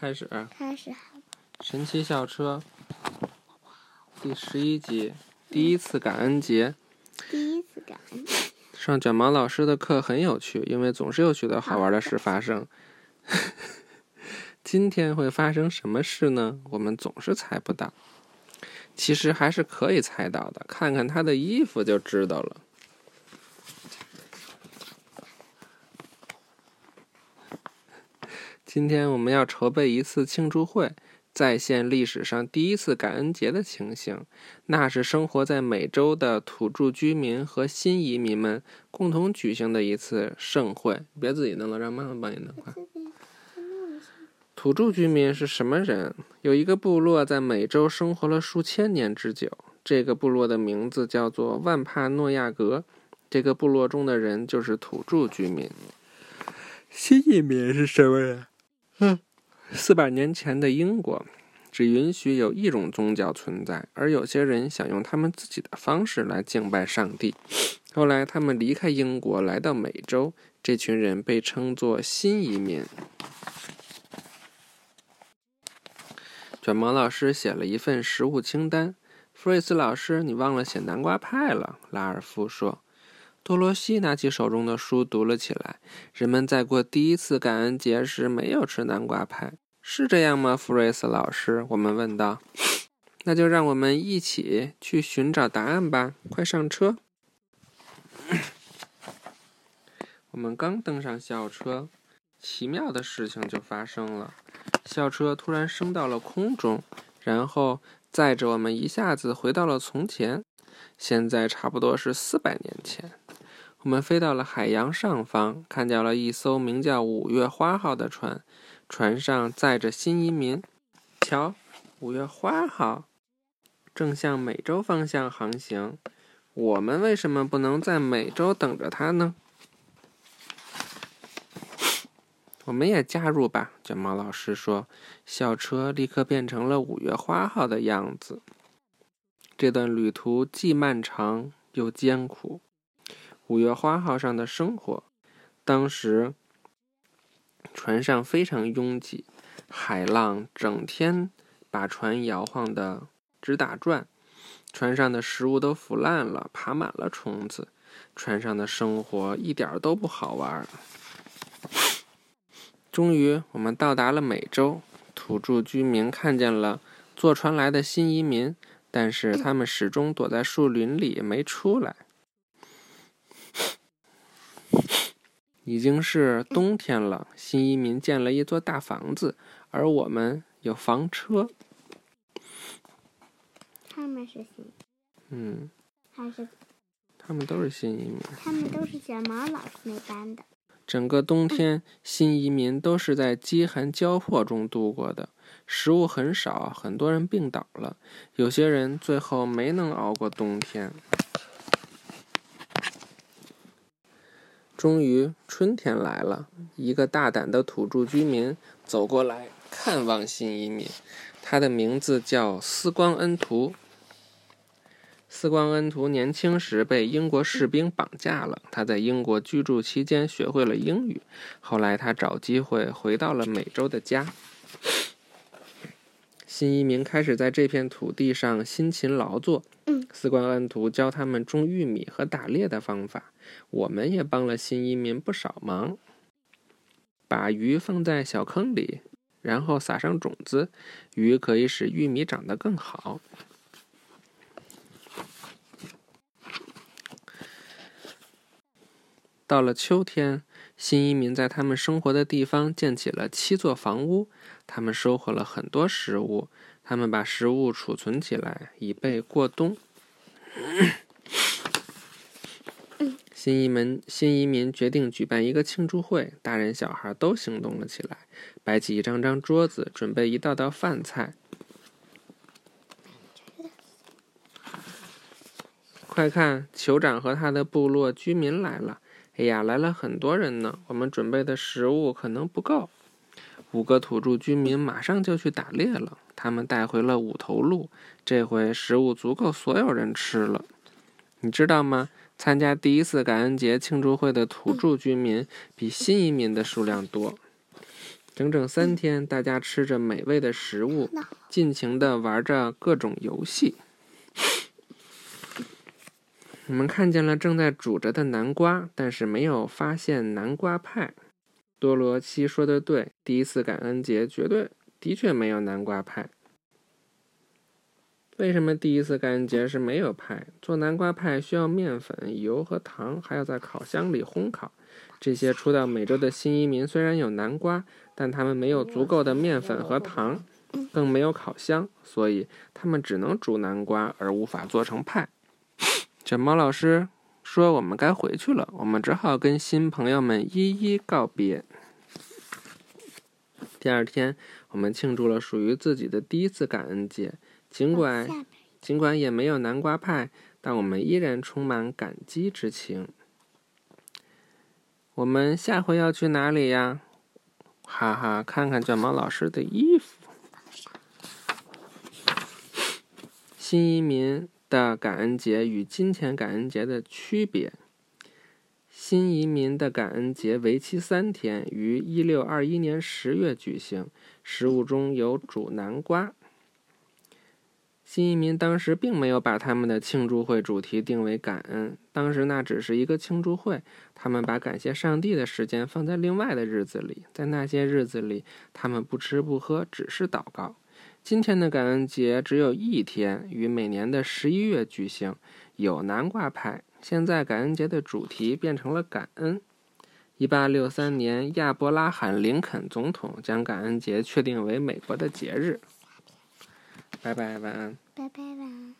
开始。开始。神奇校车第十一集，第一次感恩节。第一次感恩。上卷毛老师的课很有趣，因为总是有许多好玩的事发生。今天会发生什么事呢？我们总是猜不到。其实还是可以猜到的，看看他的衣服就知道了。今天我们要筹备一次庆祝会，再现历史上第一次感恩节的情形。那是生活在美洲的土著居民和新移民们共同举行的一次盛会。别自己弄了，让妈妈帮你弄快。土著居民是什么人？有一个部落在美洲生活了数千年之久，这个部落的名字叫做万帕诺亚格。这个部落中的人就是土著居民。新移民是什么人？嗯，四百年前的英国只允许有一种宗教存在，而有些人想用他们自己的方式来敬拜上帝。后来，他们离开英国，来到美洲。这群人被称作新移民。卷毛老师写了一份食物清单。弗瑞斯老师，你忘了写南瓜派了。拉尔夫说。多罗西拿起手中的书读了起来。人们在过第一次感恩节时没有吃南瓜派，是这样吗？弗瑞斯老师，我们问道。那就让我们一起去寻找答案吧。快上车！我们刚登上校车，奇妙的事情就发生了。校车突然升到了空中，然后载着我们一下子回到了从前。现在差不多是四百年前。我们飞到了海洋上方，看见了一艘名叫“五月花号”的船，船上载着新移民。瞧，“五月花号”正向美洲方向航行。我们为什么不能在美洲等着它呢？我们也加入吧，卷毛老师说。校车立刻变成了“五月花号”的样子。这段旅途既漫长又艰苦。五月花号上的生活，当时船上非常拥挤，海浪整天把船摇晃的直打转，船上的食物都腐烂了，爬满了虫子，船上的生活一点都不好玩。终于，我们到达了美洲，土著居民看见了坐船来的新移民，但是他们始终躲在树林里没出来。已经是冬天了，新移民建了一座大房子，而我们有房车。他们是新，嗯，还是他们都是新移民。他们都是卷毛老师那班的。整个冬天，新移民都是在饥寒交迫中度过的，食物很少，很多人病倒了，有些人最后没能熬过冬天。终于春天来了，一个大胆的土著居民走过来看望新移民，他的名字叫斯光恩图。斯光恩图年轻时被英国士兵绑架了，他在英国居住期间学会了英语，后来他找机会回到了美洲的家。新移民开始在这片土地上辛勤劳作。嗯斯光恩图教他们种玉米和打猎的方法。我们也帮了新移民不少忙。把鱼放在小坑里，然后撒上种子，鱼可以使玉米长得更好。到了秋天，新移民在他们生活的地方建起了七座房屋。他们收获了很多食物，他们把食物储存起来，以备过冬。新移民新移民决定举办一个庆祝会，大人小孩都行动了起来，摆起一张张桌子，准备一道道饭菜。快看，酋长和他的部落居民来了！哎呀，来了很多人呢，我们准备的食物可能不够。五个土著居民马上就去打猎了，他们带回了五头鹿，这回食物足够所有人吃了。你知道吗？参加第一次感恩节庆祝会的土著居民比新移民的数量多。整整三天，大家吃着美味的食物，尽情的玩着各种游戏。我们看见了正在煮着的南瓜，但是没有发现南瓜派。多罗西说的对，第一次感恩节绝对的确没有南瓜派。为什么第一次感恩节是没有派？做南瓜派需要面粉、油和糖，还要在烤箱里烘烤。这些初到美洲的新移民虽然有南瓜，但他们没有足够的面粉和糖，更没有烤箱，所以他们只能煮南瓜，而无法做成派。卷毛老师说：“我们该回去了。”我们只好跟新朋友们一一告别。第二天，我们庆祝了属于自己的第一次感恩节。尽管尽管也没有南瓜派，但我们依然充满感激之情。我们下回要去哪里呀？哈哈，看看卷毛老师的衣服。新移民。的感恩节与金钱感恩节的区别。新移民的感恩节为期三天，于一六二一年十月举行。食物中有煮南瓜。新移民当时并没有把他们的庆祝会主题定为感恩，当时那只是一个庆祝会。他们把感谢上帝的时间放在另外的日子里，在那些日子里，他们不吃不喝，只是祷告。今天的感恩节只有一天，于每年的十一月举行，有南瓜派。现在感恩节的主题变成了感恩。一八六三年，亚伯拉罕·林肯总统将感恩节确定为美国的节日。拜拜，晚安。拜拜，晚安。